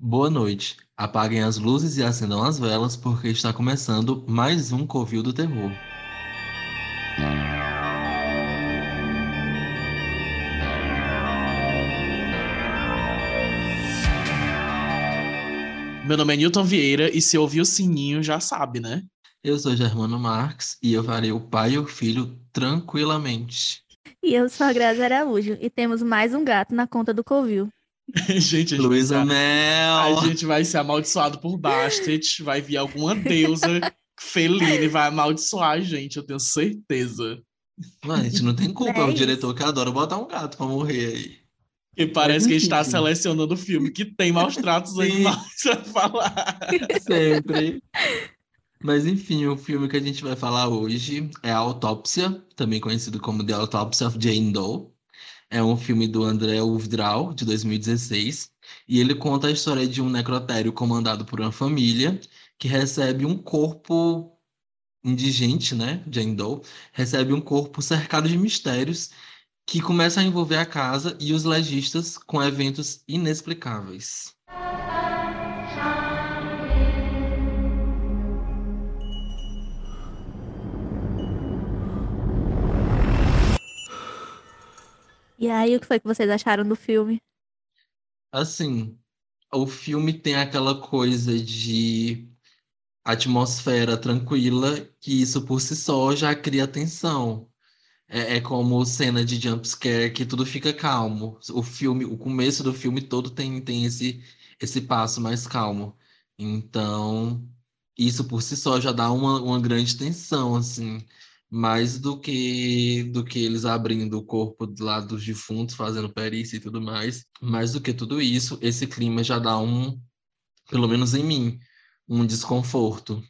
Boa noite. Apaguem as luzes e acendam as velas, porque está começando mais um Covil do Terror. Meu nome é Newton Vieira e se ouvir o sininho já sabe, né? Eu sou Germano Marques e eu farei o pai e o filho tranquilamente. E eu sou a Grazi Araújo e temos mais um gato na conta do Covil. gente, a gente, Luísa vai, Mel! a gente vai ser amaldiçoado por Bastet, vai vir alguma deusa felina e vai amaldiçoar a gente, eu tenho certeza. Mano, a gente não tem culpa, é, É o diretor que adora botar um gato pra morrer aí. E parece que a gente tá selecionando o filme que tem maus tratos animais pra falar. Sempre. Mas enfim, o filme que a gente vai falar hoje é A Autópsia, também conhecido como The Autopsy of Jane Doe. É um filme do André Uvdral, de 2016, e ele conta a história de um necrotério comandado por uma família que recebe um corpo indigente, né? Jane Doe, recebe um corpo cercado de mistérios que começa a envolver a casa e os legistas com eventos inexplicáveis. E aí, o que foi que vocês acharam do filme? Assim, o filme tem aquela coisa de atmosfera tranquila, que isso por si só já cria tensão. É, é como cena de jumpscare que tudo fica calmo. O filme, o começo do filme todo tem, tem esse, esse passo mais calmo. Então, isso por si só já dá uma, uma grande tensão, assim. Mais do que do que eles abrindo o corpo do lado dos defuntos, fazendo perícia e tudo mais. Mais do que tudo isso, esse clima já dá um, pelo menos em mim, um desconforto.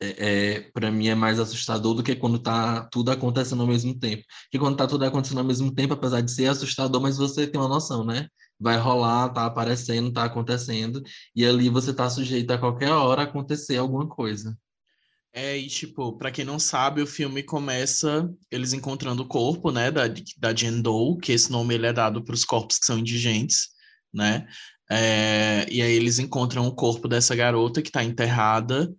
É, é, para mim é mais assustador do que quando tá tudo acontecendo ao mesmo tempo. Porque quando tá tudo acontecendo ao mesmo tempo, apesar de ser assustador, mas você tem uma noção, né? Vai rolar, tá aparecendo, tá acontecendo, e ali você tá sujeito a qualquer hora acontecer alguma coisa. É, e tipo, pra quem não sabe, o filme começa eles encontrando o corpo, né, da, da Jane Doe, que esse nome ele é dado para os corpos que são indigentes, né? É, e aí eles encontram o corpo dessa garota que tá enterrada,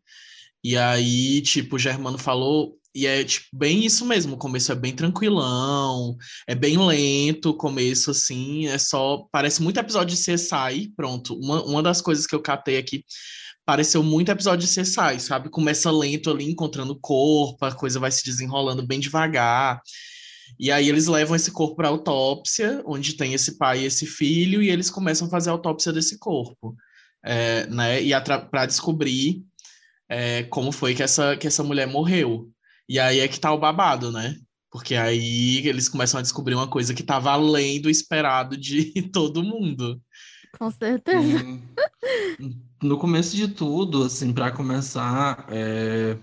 e aí, tipo, o Germano falou, e é tipo, bem isso mesmo, o começo é bem tranquilão, é bem lento, o começo, assim, é só, parece muito episódio de CSI, pronto, uma, uma das coisas que eu catei aqui, pareceu muito episódio de CSI, sabe? Começa lento ali, encontrando o corpo, a coisa vai se desenrolando bem devagar. E aí eles levam esse corpo para autópsia, onde tem esse pai e esse filho, e eles começam a fazer a autópsia desse corpo, é, né? E para descobrir é, como foi que essa, que essa mulher morreu. E aí é que tá o babado, né? Porque aí eles começam a descobrir uma coisa que estava além do esperado de todo mundo. Com certeza. No começo de tudo, assim, para começar, é,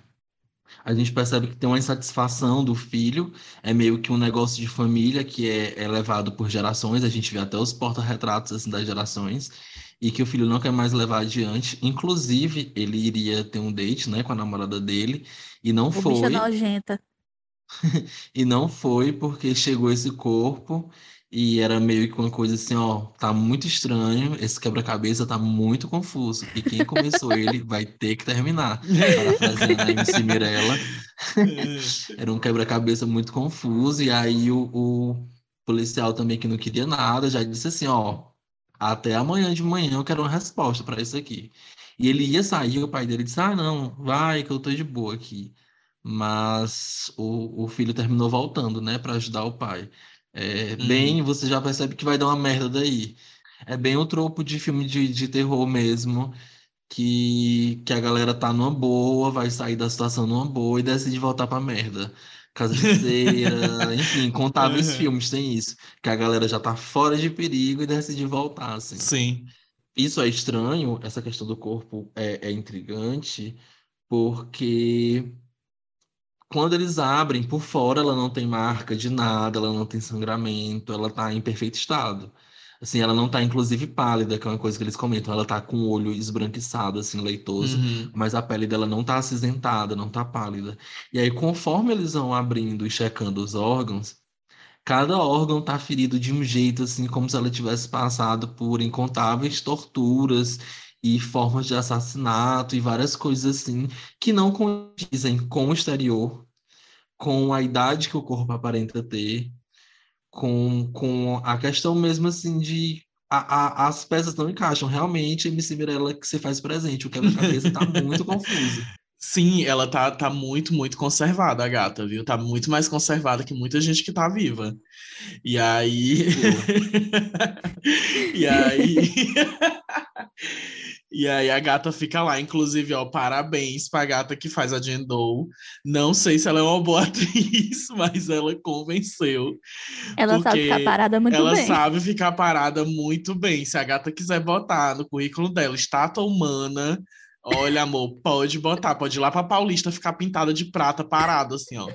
a gente percebe que tem uma insatisfação do filho, é meio que um negócio de família que é, é levado por gerações, a gente vê até os porta-retratos assim, das gerações, e que o filho não quer mais levar adiante. Inclusive, ele iria ter um date, né, com a namorada dele, e não O bicho foi. é nojenta. E não foi porque chegou esse corpo e era meio que uma coisa assim, ó, tá muito estranho, esse quebra-cabeça tá muito confuso. E quem começou ele vai ter que terminar. Parafraseando a MC Mirella, era um quebra-cabeça muito confuso. E aí o, o policial também que não queria nada já disse assim, ó, até amanhã de manhã eu quero uma resposta para isso aqui. E ele ia sair, o pai dele disse, ah, não, vai que eu tô de boa aqui. Mas o, o filho terminou voltando, né, para ajudar o pai. É, Uhum. bem, você já percebe que vai dar uma merda daí. É bem o tropo de filme de, de terror mesmo, que, que a galera tá numa boa, vai sair da situação numa boa e decide voltar pra merda. Caseira, enfim, incontáveis Uhum. filmes tem isso, que a galera já tá fora de perigo e decide voltar, assim. Sim. Isso é estranho, essa questão do corpo é, é intrigante, porque quando eles abrem, por fora ela não tem marca de nada, ela não tem sangramento, ela tá em perfeito estado. Assim, ela não tá inclusive pálida, que é uma coisa que eles comentam, ela tá com o olho esbranquiçado, assim, leitoso, Uhum. mas a pele dela não tá acinzentada, não tá pálida. E aí, conforme eles vão abrindo e checando os órgãos, cada órgão tá ferido de um jeito, assim, como se ela tivesse passado por incontáveis torturas e formas de assassinato e várias coisas assim que não condizem com o exterior, com a idade que o corpo aparenta ter, com, com a questão mesmo assim de a, a, as peças não encaixam. Realmente, MC Mirella que se faz presente, o quebra-cabeça tá muito confuso. Sim, ela tá, tá muito, muito conservada, a gata, viu? Tá muito mais conservada que muita gente que tá viva. E aí. e aí. e aí a gata fica lá, inclusive, ó, parabéns pra gata que faz a Jendou. Não sei se ela é uma boa atriz, mas ela convenceu. Ela sabe ficar parada muito ela bem. Ela sabe ficar parada muito bem. Se a gata quiser botar no currículo dela estátua humana Olha, amor, pode botar, pode ir lá pra Paulista ficar pintada de prata parada, assim, ó.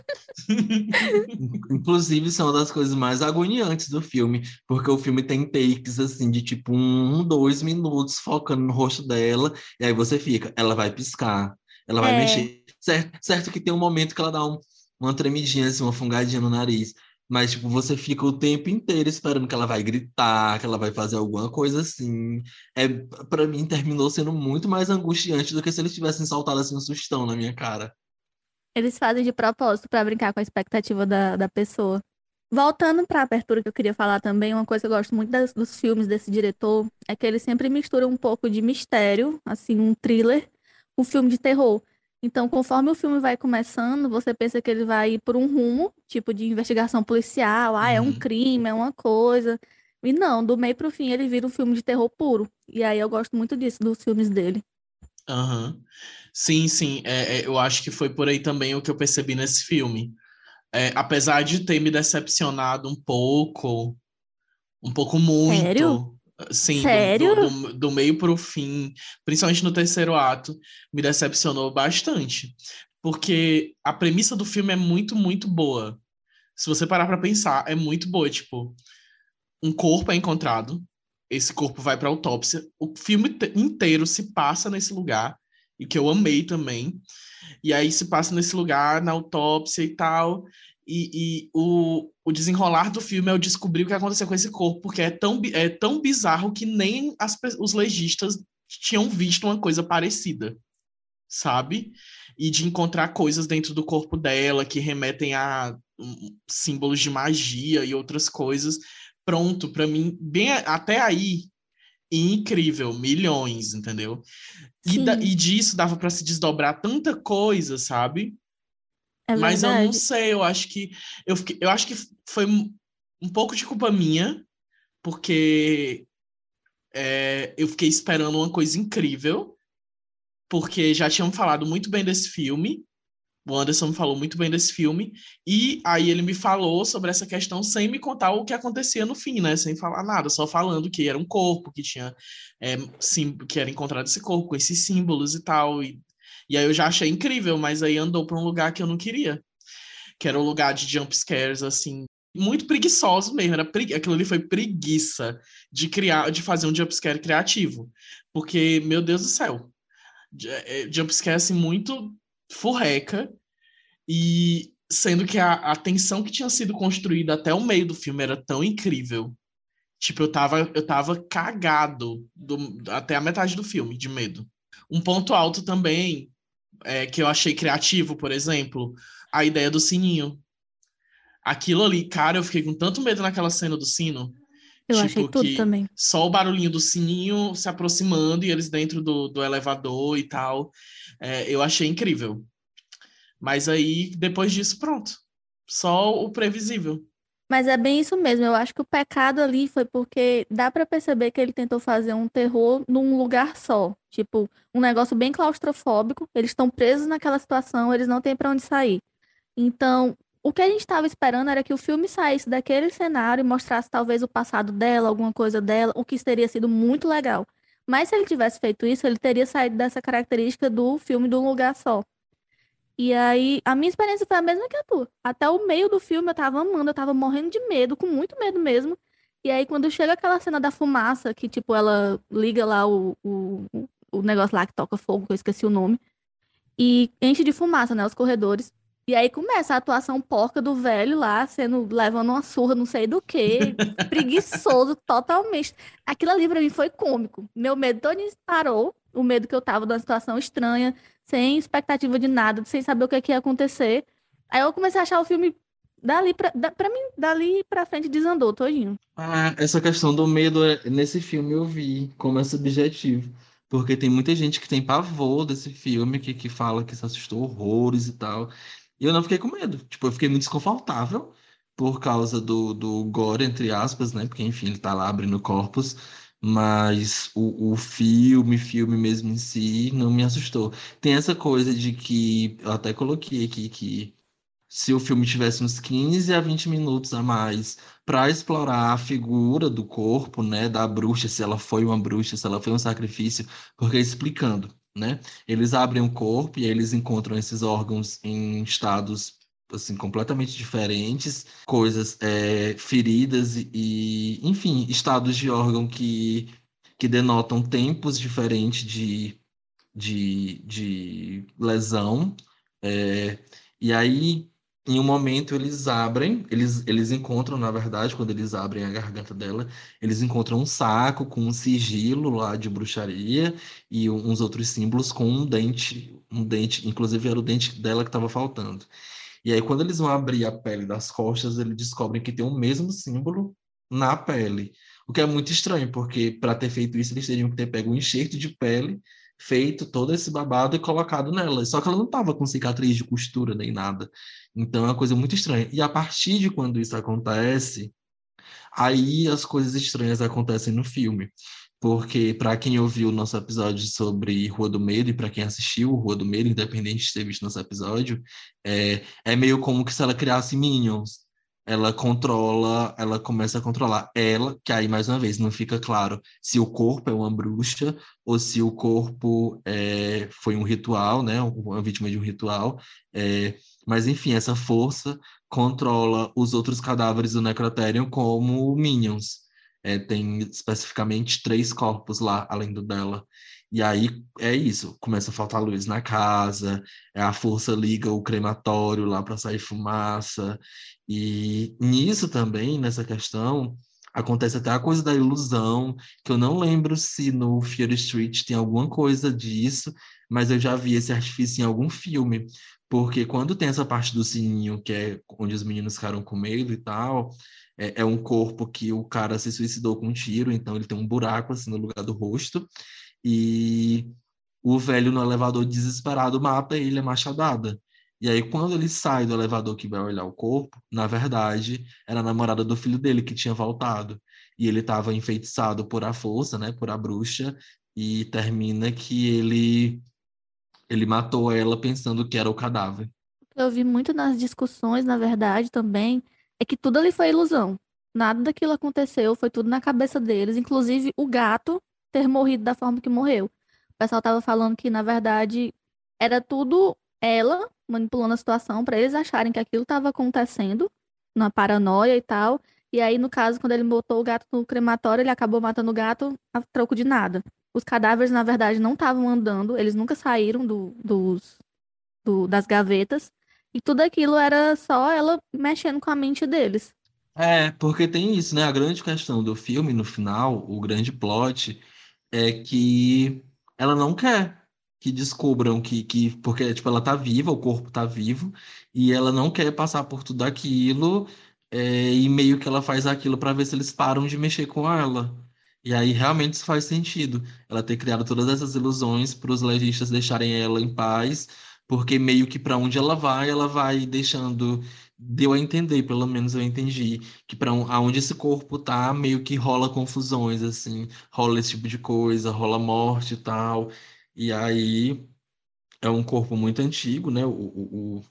Inclusive, são uma das coisas mais agoniantes do filme, porque o filme tem takes, assim, de tipo um, dois minutos focando no rosto dela, e aí você fica, ela vai piscar, ela vai é. mexer. Certo, certo que tem um momento que ela dá um, uma tremidinha, assim, uma fungadinha no nariz, mas, tipo, você fica o tempo inteiro esperando que ela vai gritar, que ela vai fazer alguma coisa assim. É, para mim, terminou sendo muito mais angustiante do que se eles tivessem saltado assim um sustão na minha cara. Eles fazem de propósito para brincar com a expectativa da, da pessoa. Voltando para a abertura que eu queria falar também, uma coisa que eu gosto muito das, dos filmes desse diretor é que ele sempre mistura um pouco de mistério, assim, um thriller, com um filme de terror. Então, conforme o filme vai começando, você pensa que ele vai ir por um rumo, tipo de investigação policial, ah, é um uhum. crime, é uma coisa. E não, do meio pro fim ele vira um filme de terror puro. E aí eu gosto muito disso, dos filmes dele. Uhum. Sim, sim. É, é, eu acho que foi por aí também o que eu percebi nesse filme. É, apesar de ter me decepcionado um pouco, um pouco muito. Sério? Sim, Sério? Do, do, do meio para o fim, principalmente no terceiro ato, me decepcionou bastante. Porque a premissa do filme é muito, muito boa. Se você parar para pensar, é muito boa. Tipo, um corpo é encontrado, esse corpo vai para autópsia, o filme inteiro se passa nesse lugar, e que eu amei também. E aí se passa nesse lugar, na autópsia e tal. E, e, o, o desenrolar do filme é o descobrir o que aconteceu com esse corpo, porque é tão, é tão bizarro que nem as, os legistas tinham visto uma coisa parecida, sabe? E de encontrar coisas dentro do corpo dela que remetem a um, símbolos de magia e outras coisas. Pronto, para mim, bem até aí, incrível, milhões, entendeu? E, da, e disso dava para se desdobrar tanta coisa, sabe? É Mas eu não sei, eu acho que eu, fiquei, eu acho que foi um pouco de culpa minha, porque é, eu fiquei esperando uma coisa incrível, porque já tinham falado muito bem desse filme. O Anderson me falou muito bem desse filme, e aí ele me falou sobre essa questão sem me contar o que acontecia no fim, né? Sem falar nada, só falando que era um corpo, que tinha é, sim, que era encontrado esse corpo, com esses símbolos e tal, e e aí eu já achei incrível, mas aí andou para um lugar que eu não queria. Que era um lugar de jump scares, assim, muito preguiçoso mesmo. Era pregui... Aquilo ali foi preguiça de criar, de fazer um jump scare criativo. Porque, meu Deus do céu, é, jump scare assim, muito furreca. E sendo que a, a tensão que tinha sido construída até o meio do filme era tão incrível. Tipo, eu tava, eu tava cagado do, até a metade do filme, de medo. Um ponto alto também é, que eu achei criativo, por exemplo, a ideia do sininho. Aquilo ali, cara, eu fiquei com tanto medo naquela cena do sino. Eu tipo, achei tudo também. Só o barulhinho do sininho se aproximando e eles dentro do, do elevador e tal. É, eu achei incrível. Mas aí, depois disso, pronto. Só o previsível. Mas é bem isso mesmo. Eu acho que o pecado ali foi porque dá para perceber que ele tentou fazer um terror num lugar só. Tipo, um negócio bem claustrofóbico. Eles estão presos naquela situação, eles não têm para onde sair. Então, o que a gente estava esperando era que o filme saísse daquele cenário e mostrasse talvez o passado dela, alguma coisa dela, o que teria sido muito legal. Mas se ele tivesse feito isso, ele teria saído dessa característica do filme de um lugar só. E aí, a minha experiência foi a mesma que a tua. Até o meio do filme eu tava amando, eu tava morrendo de medo, com muito medo mesmo. E aí, quando chega aquela cena da fumaça, que, tipo, ela liga lá o, o, o negócio lá que toca fogo, que eu esqueci o nome, e enche de fumaça, né, os corredores. E aí começa a atuação porca do velho lá, sendo levando uma surra, não sei do que, preguiçoso totalmente. Aquilo ali pra mim foi cômico. Meu medo todo parou, o medo que eu tava de uma situação estranha, sem expectativa de nada, sem saber o que, que ia acontecer. Aí eu comecei a achar o filme dali pra, da, pra mim, dali pra frente desandou todinho. Ah, essa questão do medo é, nesse filme eu vi como é subjetivo. Porque tem muita gente que tem pavor desse filme, que, que fala que se assustou horrores e tal. E eu não fiquei com medo. Tipo, eu fiquei muito desconfortável por causa do, do gore, entre aspas, né? Porque, enfim, ele tá lá abrindo corpos. Mas o, o filme, filme mesmo em si, não me assustou. Tem essa coisa de que, eu até coloquei aqui, que se o filme tivesse uns 15 a 20 minutos a mais para explorar a figura do corpo, né, da bruxa, se ela foi uma bruxa, se ela foi um sacrifício, porque explicando, né? Eles abrem o corpo e eles encontram esses órgãos em estados assim completamente diferentes, coisas é, feridas e, enfim, estados de órgão que que denotam tempos diferentes de, de, de lesão. É, e aí em um momento eles abrem, eles, eles encontram, na verdade, quando eles abrem a garganta dela, eles encontram um saco com um sigilo lá de bruxaria e uns outros símbolos com um dente, um dente, inclusive era o dente dela que estava faltando. E aí, quando eles vão abrir a pele das costas, eles descobrem que tem o mesmo símbolo na pele. O que é muito estranho, porque para ter feito isso, eles teriam que ter pego um enxerto de pele feito todo esse babado e colocado nela. Só que ela não estava com cicatriz de costura nem nada. Então é uma coisa muito estranha. E a partir de quando isso acontece, aí as coisas estranhas acontecem no filme. Porque, para quem ouviu o nosso episódio sobre Rua do Medo, e para quem assistiu Rua do Medo, independente de ter visto nosso episódio, é, é meio como que se ela criasse Minions ela controla, ela começa a controlar ela, que aí mais uma vez não fica claro se o corpo é uma bruxa ou se o corpo é, foi um ritual, né, uma vítima de um ritual. É, mas enfim, essa força controla os outros cadáveres do Necrotherium como minions. É, tem especificamente três corpos lá, além do dela. E aí é isso, começa a faltar luz na casa, é a força liga o crematório lá para sair fumaça. E nisso também, nessa questão, acontece até a coisa da ilusão, que eu não lembro se no Fear Street tem alguma coisa disso, mas eu já vi esse artifício em algum filme. Porque quando tem essa parte do sininho, que é onde os meninos ficaram com medo e tal, é, é um corpo que o cara se suicidou com um tiro, então ele tem um buraco assim no lugar do rosto. E o velho no elevador desesperado mata ele a machadada. E aí, quando ele sai do elevador que vai olhar o corpo, na verdade, era a namorada do filho dele que tinha voltado. E ele estava enfeitiçado por a força, né, por a bruxa, e termina que ele ele matou ela pensando que era o cadáver. Eu vi muito nas discussões, na verdade, também, é que tudo ali foi ilusão. Nada daquilo aconteceu, foi tudo na cabeça deles, inclusive o gato ter morrido da forma que morreu. O pessoal tava falando que, na verdade, era tudo ela manipulando a situação para eles acharem que aquilo estava acontecendo, na paranoia e tal. E aí, no caso, quando ele botou o gato no crematório, ele acabou matando o gato a troco de nada. Os cadáveres, na verdade, não estavam andando, eles nunca saíram do, dos, do, das gavetas. E tudo aquilo era só ela mexendo com a mente deles. É, porque tem isso, né? A grande questão do filme, no final, o grande plot, é que ela não quer que descubram que, que porque tipo ela tá viva, o corpo tá vivo e ela não quer passar por tudo aquilo é, e meio que ela faz aquilo para ver se eles param de mexer com ela. E aí realmente isso faz sentido. Ela ter criado todas essas ilusões para os legistas deixarem ela em paz, porque meio que para onde ela vai, ela vai deixando deu a entender, pelo menos eu entendi, que para aonde esse corpo tá, meio que rola confusões, assim, rola esse tipo de coisa, rola morte e tal. E aí é um corpo muito antigo, né? O, o,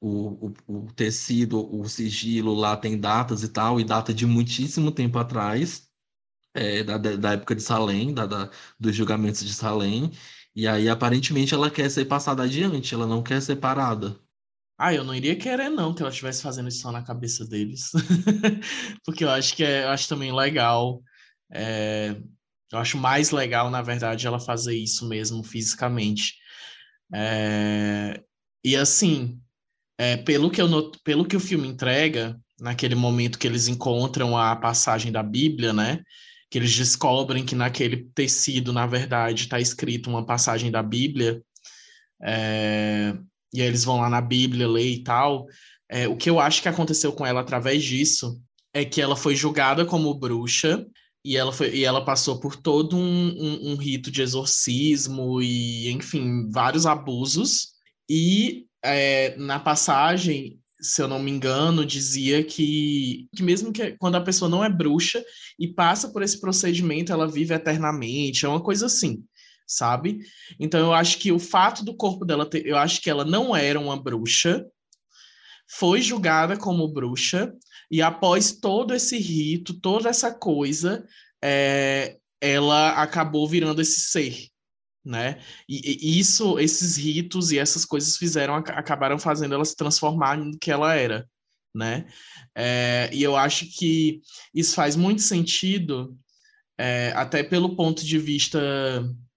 o, o, tecido, o sigilo lá tem datas e tal, e data de muitíssimo tempo atrás, é, da, da época de Salem, da, da, dos julgamentos de Salem. E aí, aparentemente, ela quer ser passada adiante, ela não quer ser parada. Ah, eu não iria querer não que ela estivesse fazendo isso só na cabeça deles. Porque eu acho que é, eu acho também legal. É, eu acho mais legal, na verdade, ela fazer isso mesmo fisicamente. É, e assim, é, pelo, que eu not... pelo que o filme entrega, naquele momento que eles encontram a passagem da Bíblia, né? Que eles descobrem que naquele tecido, na verdade, está escrito uma passagem da Bíblia, é... e aí eles vão lá na Bíblia ler e tal. É, o que eu acho que aconteceu com ela através disso é que ela foi julgada como bruxa e ela, foi, e ela passou por todo um, um, um rito de exorcismo e, enfim, vários abusos. E é, na passagem, se eu não me engano, dizia que, que mesmo que quando a pessoa não é bruxa e passa por esse procedimento, ela vive eternamente, é uma coisa assim, sabe? Então eu acho que o fato do corpo dela ter, eu acho que ela não era uma bruxa, foi julgada como bruxa, e após todo esse rito, toda essa coisa, é, ela acabou virando esse ser, né? E, e, isso, esses ritos e essas coisas fizeram, acabaram fazendo ela se transformar no que ela era, né? É, e eu acho que isso faz muito sentido, é, até pelo ponto de vista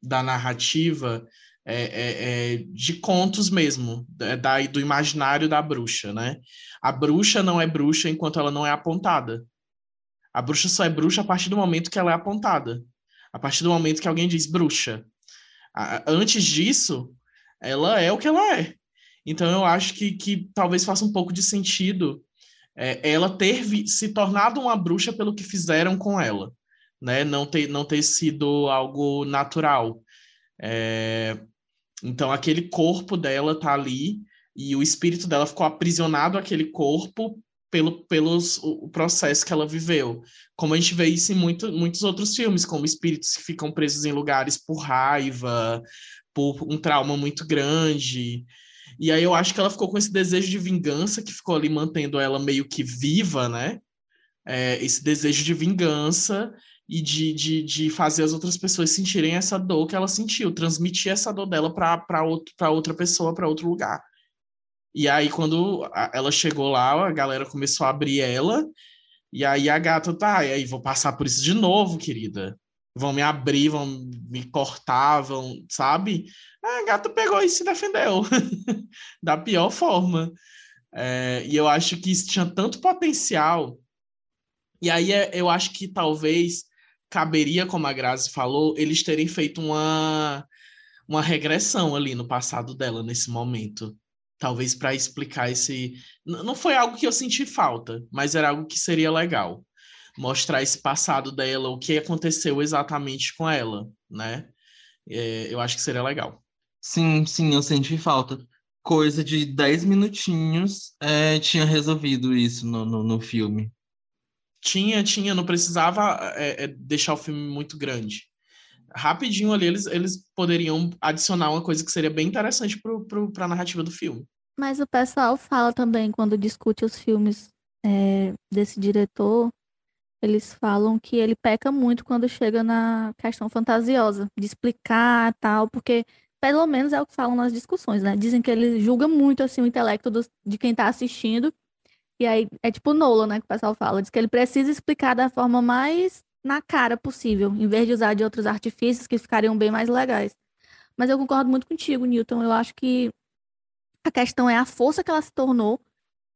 da narrativa, é, é, é de contos mesmo, da, do imaginário da bruxa, né? A bruxa não é bruxa enquanto ela não é apontada. A bruxa só é bruxa a partir do momento que ela é apontada. A partir do momento que alguém diz bruxa, antes disso, ela é o que ela é. Então eu acho que, que talvez faça um pouco de sentido é, ela ter se tornado uma bruxa pelo que fizeram com ela, né? Não ter, não ter sido algo natural. É, então aquele corpo dela tá ali e o espírito dela ficou aprisionado àquele corpo pelo pelos, o processo que ela viveu. Como a gente vê isso em muito, muitos outros filmes, como espíritos que ficam presos em lugares por raiva, por um trauma muito grande. E aí eu acho que ela ficou com esse desejo de vingança que ficou ali mantendo ela meio que viva, né? É, esse desejo de vingança e de, de, de fazer as outras pessoas sentirem essa dor que ela sentiu, transmitir essa dor dela para outra pessoa, para outro lugar. E aí, quando ela chegou lá, a galera começou a abrir ela, e aí a gata, tá, e aí vou passar por isso de novo, querida. Vão me abrir, vão me cortar, vão, sabe? A gata pegou e se defendeu da pior forma. É, e eu acho que isso tinha tanto potencial. E aí é, eu acho que talvez caberia, como a Grazi falou, eles terem feito uma, uma regressão ali no passado dela nesse momento talvez para explicar esse. Não foi algo que eu senti falta, mas era algo que seria legal. Mostrar esse passado dela, o que aconteceu exatamente com ela, né? É, eu acho que seria legal. Sim, sim, eu senti falta. Coisa de 10 minutinhos é, tinha resolvido isso no, no, no, filme. Tinha, tinha, não precisava é, é deixar o filme muito grande rapidinho ali eles, eles poderiam adicionar uma coisa que seria bem interessante para a narrativa do filme. Mas o pessoal fala também, quando discute os filmes é, desse diretor, eles falam que ele peca muito quando chega na questão fantasiosa, de explicar tal, porque pelo menos é o que falam nas discussões, né? Dizem que ele julga muito assim o intelecto do, de quem está assistindo. E aí é tipo Nolan, né, que o pessoal fala, diz que ele precisa explicar da forma mais na cara possível, em vez de usar de outros artifícios que ficariam bem mais legais. Mas eu concordo muito contigo, Newton. Eu acho que a questão é a força que ela se tornou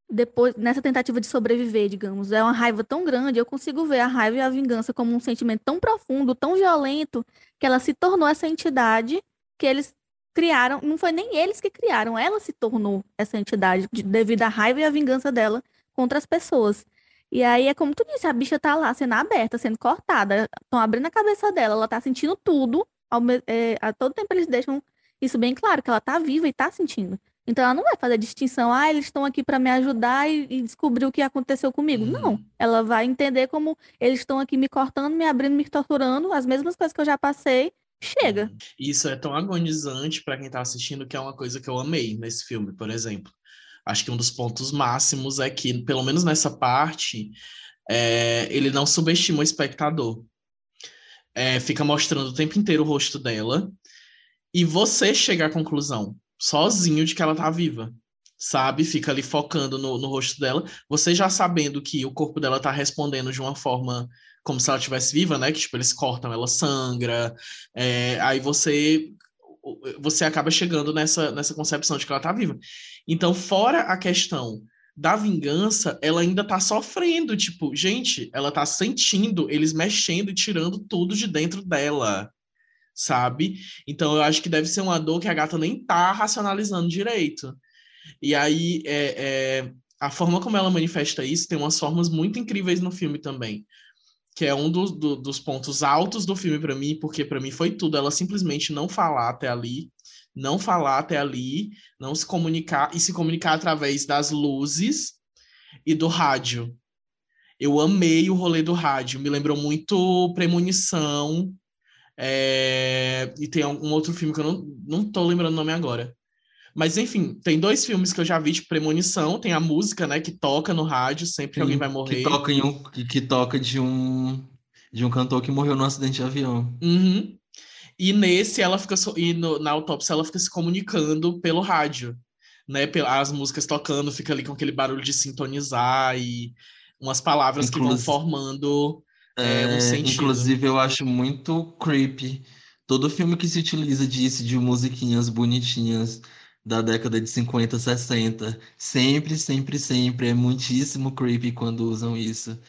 depois nessa tentativa de sobreviver, digamos. É uma raiva tão grande, eu consigo ver a raiva e a vingança como um sentimento tão profundo, tão violento, que ela se tornou essa entidade que eles criaram. Não foi nem eles que criaram, ela se tornou essa entidade devido à raiva e à vingança dela contra as pessoas. E aí é como tu disse, a bicha tá lá sendo aberta, sendo cortada, estão abrindo a cabeça dela, ela tá sentindo tudo. Ao, é, a todo tempo eles deixam isso bem claro, que ela tá viva e tá sentindo. Então ela não vai fazer distinção, ah, eles estão aqui para me ajudar e, e, descobrir o que aconteceu comigo. Uhum. Não. Ela vai entender como eles estão aqui me cortando, me abrindo, me torturando, as mesmas coisas que eu já passei. Chega. Uhum. Isso é tão agonizante para quem tá assistindo que é uma coisa que eu amei nesse filme, por exemplo. Acho que um dos pontos máximos é que, pelo menos nessa parte, é, ele não subestima o espectador. É, fica mostrando o tempo inteiro o rosto dela e você chega à conclusão, sozinho, de que ela tá viva. Sabe? Fica ali focando no, no rosto dela. Você já sabendo que o corpo dela tá respondendo de uma forma como se ela estivesse viva, né? Que tipo, eles cortam, ela sangra. É, aí você você acaba chegando nessa, nessa concepção de que ela tá viva. Então, fora a questão da vingança, ela ainda tá sofrendo, tipo, gente, ela tá sentindo eles mexendo e tirando tudo de dentro dela, sabe? Então eu acho que deve ser uma dor que a gata nem tá racionalizando direito. E aí, é, é, a forma como ela manifesta isso tem umas formas muito incríveis no filme também que é um do, do, dos pontos altos do filme para mim, porque para mim foi tudo. Ela simplesmente não falar até ali, não falar até ali, não se comunicar e se comunicar através das luzes e do rádio. Eu amei o rolê do rádio, me lembrou muito Premonição. É... E tem um outro filme que eu não, não tô lembrando o nome agora. Mas enfim, tem dois filmes que eu já vi, tipo Premonição, tem a música, né, que toca no rádio sempre que alguém vai morrer. Que toca, em um, que, que, toca de um de um cantor que morreu num acidente de avião. Uhum. E nesse ela fica e no, na autópsia ela fica se comunicando pelo rádio, né? As músicas tocando, fica ali com aquele barulho de sintonizar e umas palavras que vão formando é, um sentido. Inclusive eu acho muito creepy todo filme que se utiliza disso de musiquinhas bonitinhas da década de 50, 60. Sempre, sempre, sempre é muitíssimo creepy quando usam isso.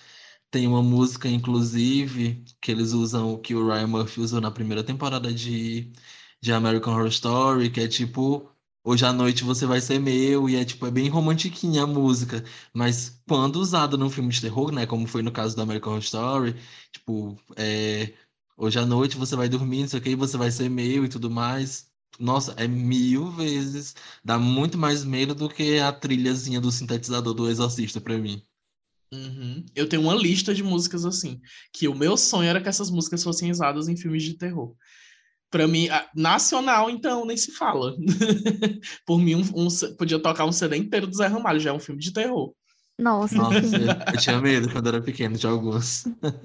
Tem uma música, inclusive, que eles usam, que o Ryan Murphy usou na primeira temporada de, de American Horror Story, que é tipo, hoje à noite você vai ser meu, e é tipo, é bem romantiquinha a música, mas quando usada num filme de terror, né, como foi no caso do American Horror Story, tipo, é, hoje à noite você vai dormir, não sei o que, você vai ser meu e tudo mais, nossa, é mil vezes. Dá muito mais medo do que a trilhazinha do sintetizador do Exorcista pra mim. Uhum. Eu tenho uma lista de músicas assim. Que o meu sonho era que essas músicas fossem usadas em filmes de terror. Pra mim, nacional, então, nem se fala. Por mim, um, um, podia tocar um CD inteiro do Zé Ramalho, já é um filme de terror. Nossa, Nossa eu, tinha medo quando era pequeno de alguns.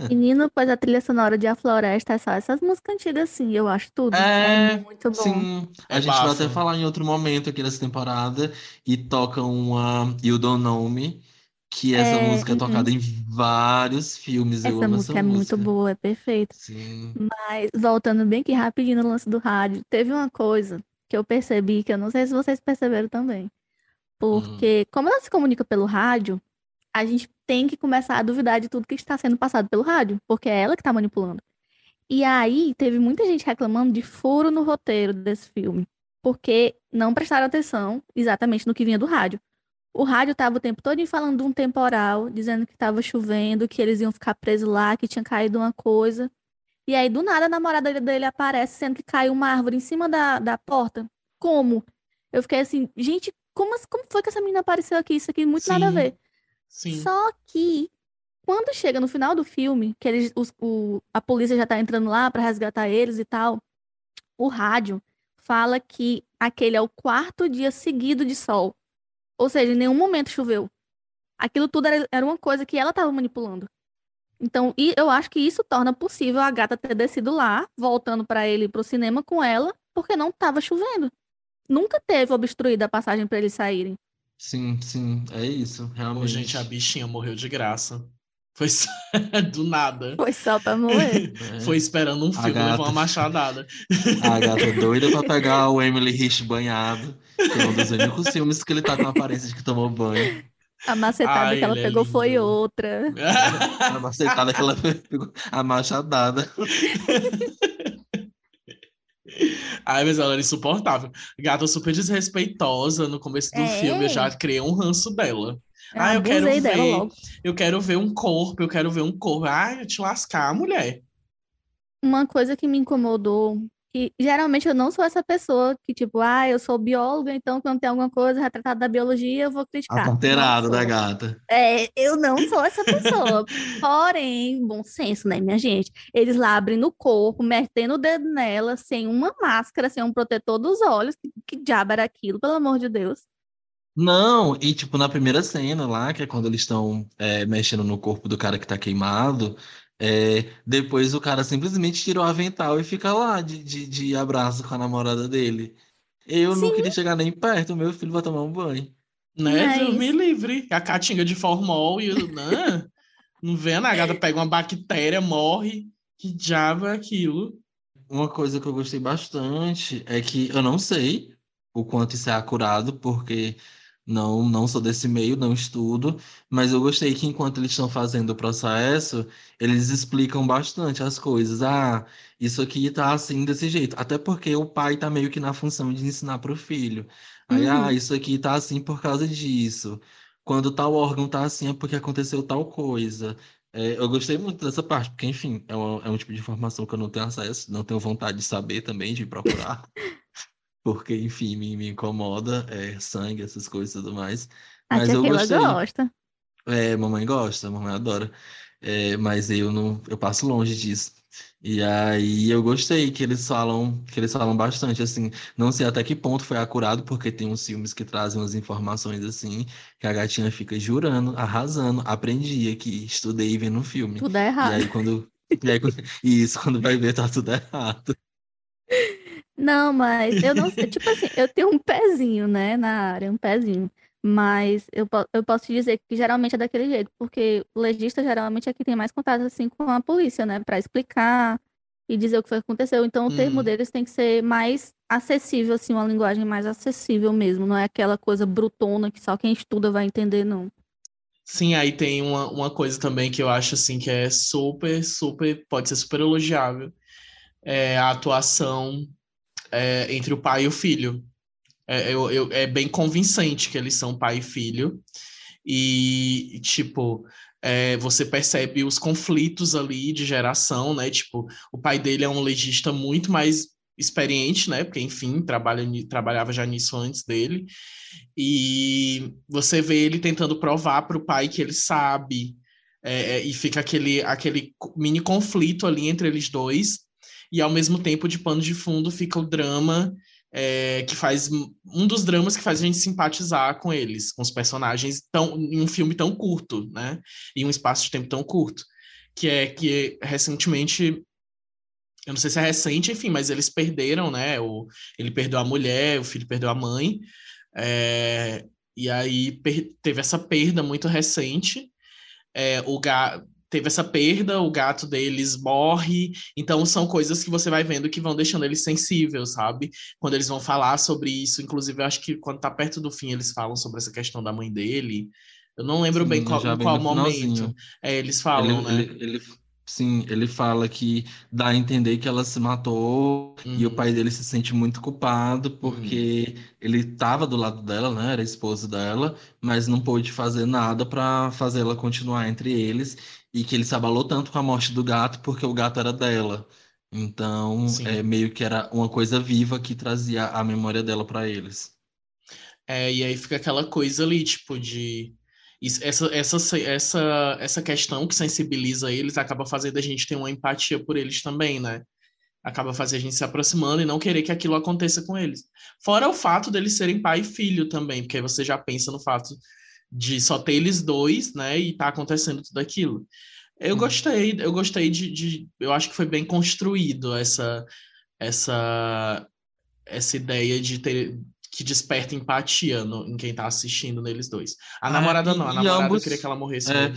Menino, pois a trilha sonora de A Floresta é só essas músicas antigas, assim, eu acho tudo. É, é muito bom. Sim, a é gente vai até falar em outro momento aqui dessa temporada e toca uma You Don't Know Me, que essa é, música é uhum. tocada em vários filmes. Essa eu música essa é música. muito boa, é perfeita. Sim. Mas, voltando bem aqui rapidinho no lance do rádio, teve uma coisa que eu percebi, que eu não sei se vocês perceberam também. Porque, como ela se comunica pelo rádio, a gente tem que começar a duvidar de tudo que está sendo passado pelo rádio, porque é ela que está manipulando. E aí, teve muita gente reclamando de furo no roteiro desse filme, porque não prestaram atenção exatamente no que vinha do rádio. O rádio estava o tempo todo falando de um temporal, dizendo que estava chovendo, que eles iam ficar presos lá, que tinha caído uma coisa. E aí, do nada, a namorada dele aparece, sendo que caiu uma árvore em cima da, da porta. Como? Eu fiquei assim, gente, como, como foi que essa menina apareceu aqui? Isso aqui muito sim, nada a ver. Sim. Só que quando chega no final do filme, que eles, os, o, a polícia já tá entrando lá para resgatar eles e tal, o rádio fala que aquele é o quarto dia seguido de sol. Ou seja, em nenhum momento choveu. Aquilo tudo era, era uma coisa que ela estava manipulando. Então, e eu acho que isso torna possível a gata ter descido lá, voltando para ele pro cinema com ela, porque não estava chovendo nunca teve obstruída a passagem para eles saírem. Sim, sim, é isso, realmente. Pô, gente, a bichinha morreu de graça. Foi do nada. Foi só pra morrer. É. Foi esperando um filme levar uma machadada. A gata é doida pra pegar o Emily Rich banhado, que é um dos únicos filmes que ele tá com a aparência de que tomou banho. A macetada Ai, que ela é pegou é foi outra. a macetada que ela pegou, a machadada. Ai, mas ela era insuportável. Gata super desrespeitosa no começo do é. filme. Eu já criei um ranço dela. Eu ah, eu quero ver. Eu quero ver um corpo, eu quero ver um corpo. Ai, eu te lascar, mulher. Uma coisa que me incomodou que geralmente eu não sou essa pessoa que, tipo, ah, eu sou bióloga, então quando tem alguma coisa retratada da biologia, eu vou criticar. Aponteirado da gata. É, eu não sou essa pessoa. Porém, bom senso, né, minha gente? Eles lá abrindo o corpo, metendo o dedo nela, sem uma máscara, sem um protetor dos olhos. Que, que diabo era aquilo, pelo amor de Deus? Não, e tipo, na primeira cena lá, que é quando eles estão é, mexendo no corpo do cara que tá queimado, é, depois o cara simplesmente tira o avental e fica lá de, de, de abraço com a namorada dele. Eu Sim. não queria chegar nem perto, meu filho vai tomar um banho. Né? Mas... Deus me livre. A catinga de formol e né? não vê a nagada, pega uma bactéria, morre. Que diabo é aquilo? uma coisa que eu gostei bastante é que eu não sei o quanto isso é acurado, porque não, não sou desse meio, não estudo, mas eu gostei que enquanto eles estão fazendo o processo, eles explicam bastante as coisas. Ah, isso aqui tá assim desse jeito. Até porque o pai tá meio que na função de ensinar para o filho. Aí, ah, Uhum. isso aqui tá assim por causa disso. Quando tal órgão tá assim é porque aconteceu tal coisa. É, eu gostei muito dessa parte, porque, enfim, é, uma- é um tipo de informação que eu não tenho acesso, não tenho vontade de saber também, de procurar porque, enfim, me, me incomoda, é, sangue, essas coisas e tudo mais. A Mas eu gostei. gosta. É, mamãe gosta, mamãe adora. É, mas eu não, eu passo longe disso. E aí eu gostei que eles falam, que eles falam bastante, assim, não sei até que ponto foi acurado, porque tem uns filmes que trazem umas informações assim, que a gatinha fica jurando, arrasando, aprendi aqui, estudei vendo o filme. Tudo é E errado. aí quando, e aí, quando- e isso quando vai ver tá tudo errado. Não, mas eu não sei. Tipo assim, eu tenho um pezinho, né, na área, um pezinho. Mas eu, eu posso te dizer que geralmente é daquele jeito, porque o legista geralmente é que tem mais contato assim com a polícia, né, Pra explicar e dizer o que foi que aconteceu. Então o termo Uhum. deles tem que ser mais acessível, assim, uma linguagem mais acessível mesmo. Não é aquela coisa brutona que só quem estuda vai entender, não. Sim, aí tem uma, uma coisa também que eu acho assim que é super, super, pode ser super elogiável. É a atuação é, entre o pai e o filho. É, eu, eu- é bem convincente que eles são pai e filho. E, tipo, é, você percebe os conflitos ali de geração, né? Tipo, o pai dele é um legista muito mais experiente, né? Porque, enfim, trabalha, trabalhava já nisso antes dele. E você vê ele tentando provar para o pai que ele sabe. é, é, e fica aquele, aquele mini conflito ali entre eles dois. E ao mesmo tempo, de pano de fundo, fica o drama é, que faz um dos dramas que faz a gente simpatizar com eles, com os personagens tão, em um filme tão curto, né? Em um espaço de tempo tão curto. Que é que recentemente. Eu não sei se é recente, enfim, mas eles perderam, né? O, ele perdeu a mulher, o filho perdeu a mãe. é, e aí teve essa perda muito recente. É, o ga teve essa perda, o gato deles morre. Então são coisas que você vai vendo que vão deixando eles sensíveis, sabe? Quando eles vão falar sobre isso, inclusive eu acho que quando tá perto do fim eles falam sobre essa questão da mãe dele. Eu não lembro bem Sim, qual, já em bem qual momento. É, eles falam, Ele, né? ele, ele, sim, ele fala que dá a entender que ela se matou e o Uhum. pai dele se sente muito culpado porque ele estava do lado dela, né? Era esposo dela, mas não pôde fazer nada para fazer ela continuar entre eles e que ele se abalou tanto com a morte do gato porque o gato era dela. Então, Sim. é meio que era uma coisa viva que trazia a memória dela para eles. É, e aí fica aquela coisa ali, tipo, de. Essa, essa, essa, essa questão que sensibiliza eles acaba fazendo a gente ter uma empatia por eles também, né? Acaba fazendo a gente se aproximando e não querer que aquilo aconteça com eles. Fora o fato deles serem pai e filho também, porque aí você já pensa no fato de só ter eles dois, né? E tá acontecendo tudo aquilo. Eu Uhum. gostei, eu gostei de, de. Eu acho que foi bem construído essa, essa, essa ideia de ter que desperta empatia no- em quem tá assistindo neles dois. A Ah, namorada não, a namorada eu ambos- queria que ela morresse é.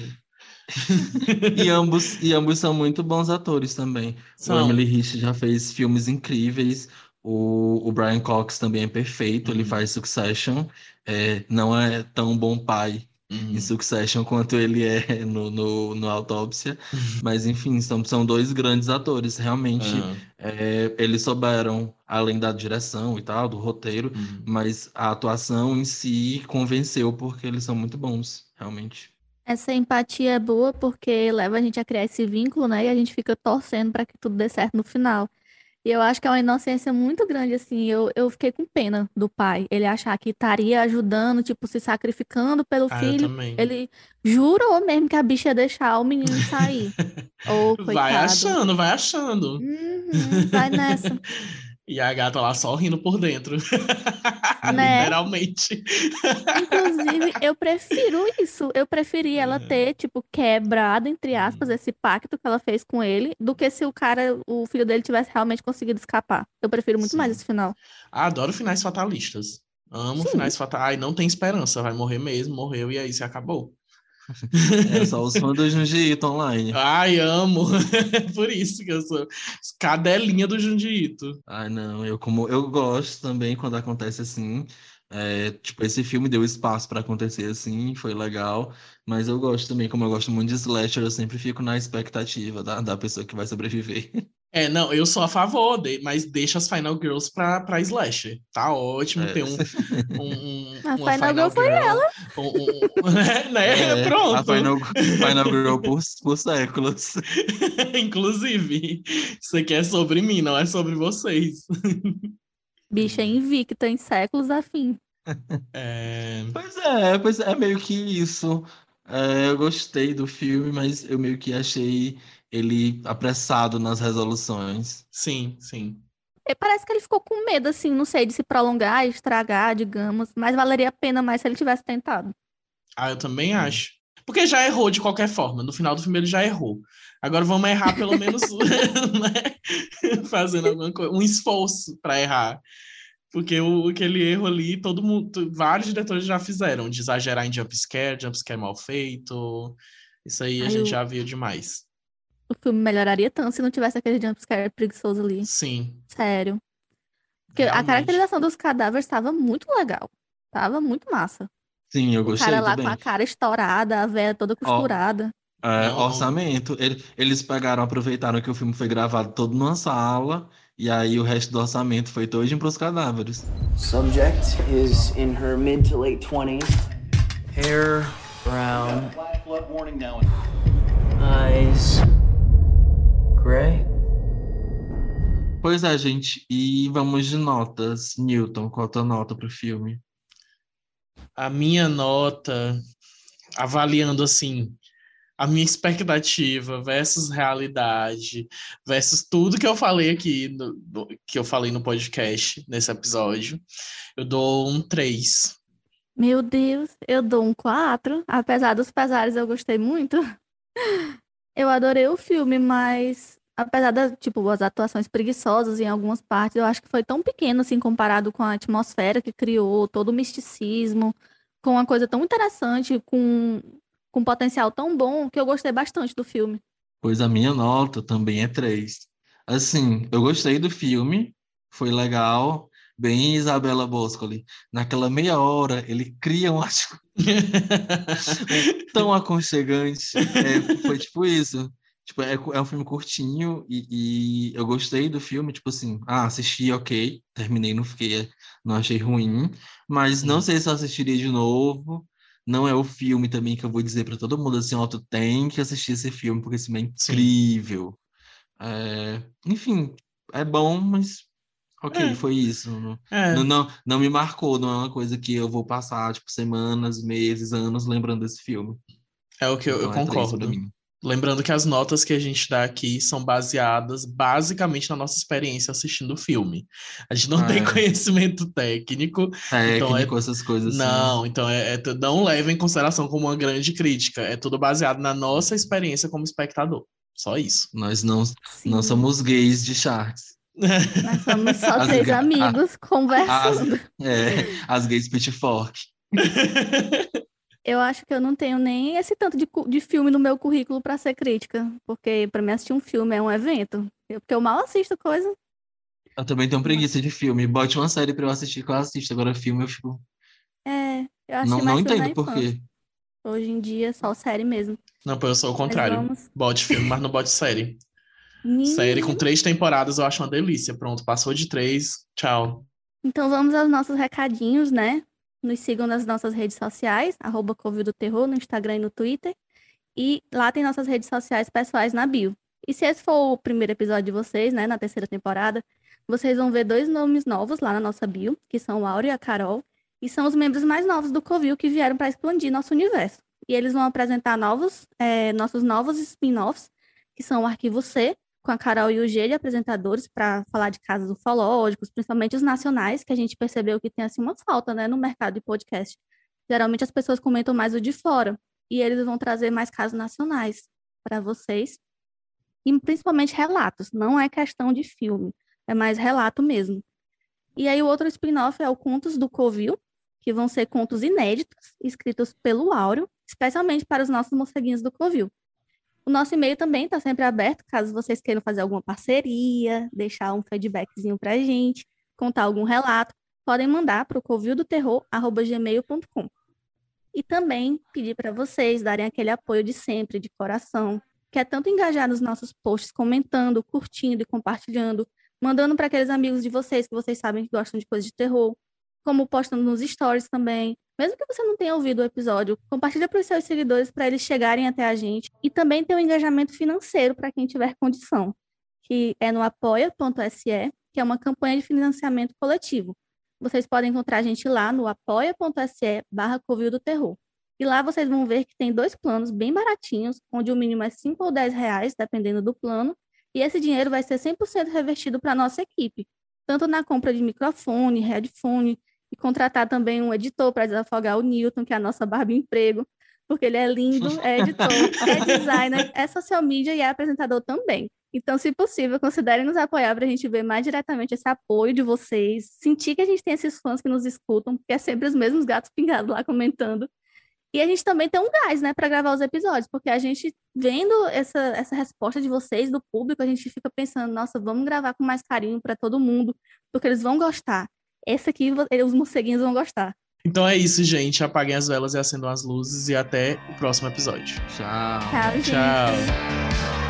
E ambos, e ambos são muito bons atores também. O São. Emily Rich já fez filmes incríveis. O, o Brian Cox também é perfeito. Ele Uhum. faz Succession. É, não é tão bom pai Uhum. em Succession quanto ele é no, no, no Autópsia. Mas, enfim, são, são dois grandes atores. Realmente, Aham. é, eles souberam, além da direção e tal, do roteiro, Uhum. mas a atuação em si convenceu porque eles são muito bons, realmente. Essa empatia é boa porque leva a gente a criar esse vínculo, né? E a gente fica torcendo para que tudo dê certo no final. E eu acho que é uma inocência muito grande, assim. Eu, eu fiquei com pena do pai. Ele achar que estaria ajudando, tipo, se sacrificando pelo Ah, filho. Ele jurou mesmo que a bicha ia deixar o menino sair. Vai coitado. achando, vai achando. Uhum, vai nessa. E a gata lá só rindo por dentro. Né? Literalmente. Inclusive, eu prefiro isso. Eu preferi ela Uhum. ter, tipo, quebrado, entre aspas, Uhum. esse pacto que ela fez com ele, do que se o cara, o filho dele tivesse realmente conseguido escapar. Eu prefiro muito mais Sim. esse final. Adoro finais fatalistas. Amo Sim. finais fatalistas. Ai, não tem esperança, vai morrer mesmo, morreu e aí se acabou. É só os fãs do Junji Ito online. Ai, amo. Por isso que eu sou cadelinha do Junji Ito. Ai, não, eu como eu gosto também quando acontece assim. É, tipo, esse filme deu espaço para acontecer assim, foi legal. Mas eu gosto também, como eu gosto muito de slasher, eu sempre fico na expectativa da, da pessoa que vai sobreviver. É, não, eu sou a favor, de, mas deixa as Final Girls pra, pra Slasher. Tá ótimo, É. tem um. um, um A uma Final Girl foi ela. Um, um- né? É, Pronto. A Final, Final Girl por, por séculos. Inclusive, isso aqui é sobre mim, não é sobre vocês. Bicha invicta em séculos a fim. É, Pois é, pois é meio que isso. É, eu gostei do filme, mas eu meio que achei ele apressado nas resoluções. sim, sim. E parece que ele ficou com medo, assim, não sei, de se prolongar, estragar, digamos. Mas valeria a pena mais se ele tivesse tentado. Ah, eu também Hum. acho. Porque já errou de qualquer forma. No final do filme ele já errou. Agora vamos errar pelo menos, né? Fazendo alguma coisa, um esforço para errar. Porque o, aquele erro ali, todo mundo, vários diretores já fizeram, de exagerar em jumpscare, jumpscare mal feito. Isso aí a Ai, gente eu- já viu demais. O filme melhoraria tanto se não tivesse aquele jumpscare preguiçoso ali. Sim. Sério. Porque a realmente. caracterização dos cadáveres estava muito legal. Tava muito massa. Sim, eu O gostei cara lá também. com a cara estourada, a véia toda costurada. É, Não. orçamento. Ele- Eles pegaram, aproveitaram que o filme foi gravado todo numa sala, e aí o resto do orçamento foi todinho pros cadáveres. Subject is in her mid to late 20s. Hair brown, eyes gray. Pois é, gente, e vamos de notas. Newton, qual a tua nota pro filme? A minha nota, avaliando assim, a minha expectativa versus realidade, versus tudo que eu falei aqui, no- que eu falei no podcast, nesse episódio, eu dou um 3. Meu Deus, eu dou um 4. Apesar dos pesares, eu gostei muito. Eu adorei o filme, mas apesar das, tipo, as atuações preguiçosas em algumas partes, eu acho que foi tão pequeno assim comparado com a atmosfera que criou, todo o misticismo, com uma coisa tão interessante, com com um potencial tão bom que eu gostei bastante do filme. Pois a minha nota também é 3. Assim, eu gostei do filme, foi legal, bem Isabela Boscoli. Naquela meia hora, ele cria um tão aconchegante. É, foi tipo isso. Tipo, é, é um filme curtinho e, e eu gostei do filme, tipo assim, ah, assisti, ok, terminei, não fiquei, não achei ruim, mas não Hum. sei se eu assistiria de novo. Não é o filme também que eu vou dizer para todo mundo assim, ó, tu tem que assistir esse filme porque esse filme é incrível. É, enfim, é bom, mas ok, É. foi isso. Não, É, não, não, não me marcou, não é uma coisa que eu vou passar, tipo, semanas, meses, anos lembrando desse filme. é o que eu, eu Então é três pra concordo. Lembrando que as notas que a gente dá aqui são baseadas basicamente na nossa experiência assistindo o filme. A gente não Ah, tem é. conhecimento técnico, Técnico, é- essas coisas assim. Não, então é, é não leva em consideração como uma grande crítica. É tudo baseado na nossa experiência como espectador. Só isso. Nós não, Sim. não somos gays de Sharks. Nós somos só As três amigos conversando. É, as gays pitchfork. Eu acho que eu não tenho nem esse tanto de, de filme no meu currículo pra ser crítica, porque pra mim assistir um filme é um evento. Eu- Porque eu mal assisto coisa. Eu também tenho preguiça de filme. Bote uma série pra eu assistir que eu assisto. Agora filme eu fico. É, eu acho Não, não entendo por quê. Hoje em dia, só série mesmo. Não, pô, eu sou o contrário. vamos- Bote filme, mas não bote série. Menino. Série com três temporadas eu acho uma delícia. Pronto, passou de três. Tchau. Então vamos aos nossos recadinhos, né? Nos sigam nas nossas redes sociais, arroba Covil do Terror, no Instagram e no Twitter. E lá tem nossas redes sociais pessoais na bio. E se esse for o primeiro episódio de vocês, né, na terceira temporada, vocês vão ver dois nomes novos lá na nossa bio, que são o Áureo e a Carol, e são os membros mais novos do Covil que vieram para expandir nosso universo. E eles vão apresentar novos, eh, nossos novos spin-offs, que são o Arquivo C, com a Carol e o G de apresentadores para falar de casos ufológicos, principalmente os nacionais, que a gente percebeu que tem assim uma falta, né, no mercado de podcast. Geralmente as pessoas comentam mais o de fora, e eles vão trazer mais casos nacionais para vocês. E principalmente relatos, não é questão de filme, é mais relato mesmo. E aí o outro spin-off é o Contos do Covil, que vão ser contos inéditos, escritos pelo Áureo, especialmente para os nossos morceguinhos do Covil. O nosso e-mail também está sempre aberto, caso vocês queiram fazer alguma parceria, deixar um feedbackzinho para a gente, contar algum relato, podem mandar para o covildoterror.gmail.com. E também pedir para vocês darem aquele apoio de sempre, de coração, que é tanto engajar nos nossos posts, comentando, curtindo e compartilhando, mandando para aqueles amigos de vocês que vocês sabem que gostam de coisas de terror, como postando nos stories também. Mesmo que você não tenha ouvido o episódio, compartilha para os seus seguidores para eles chegarem até a gente. E também tem um engajamento financeiro para quem tiver condição, que é no apoia.se, que é uma campanha de financiamento coletivo. Vocês podem encontrar a gente lá no apoia.se barra Covil do Terror. E lá vocês vão ver que tem dois planos bem baratinhos, onde o mínimo é 5 ou 10 reais, dependendo do plano, e esse dinheiro vai ser 100% revertido para a nossa equipe, tanto na compra de microfone, headphone, e contratar também um editor para desafogar o Newton, que é a nossa barba emprego, porque ele é lindo, é editor, é designer, é social media e é apresentador também. Então, se possível, considerem nos apoiar para a gente ver mais diretamente esse apoio de vocês, sentir que a gente tem esses fãs que nos escutam, que é sempre os mesmos gatos pingados lá comentando. E a gente também tem um gás, né, para gravar os episódios, porque a gente, vendo essa, essa resposta de vocês, do público, a gente fica pensando, nossa, vamos gravar com mais carinho para todo mundo, porque eles vão gostar. Esse aqui os morceguinhos vão gostar. Então é isso, gente. Apaguem as velas e acendam as luzes e até o próximo episódio. Tchau. Tchau, gente. Tchau.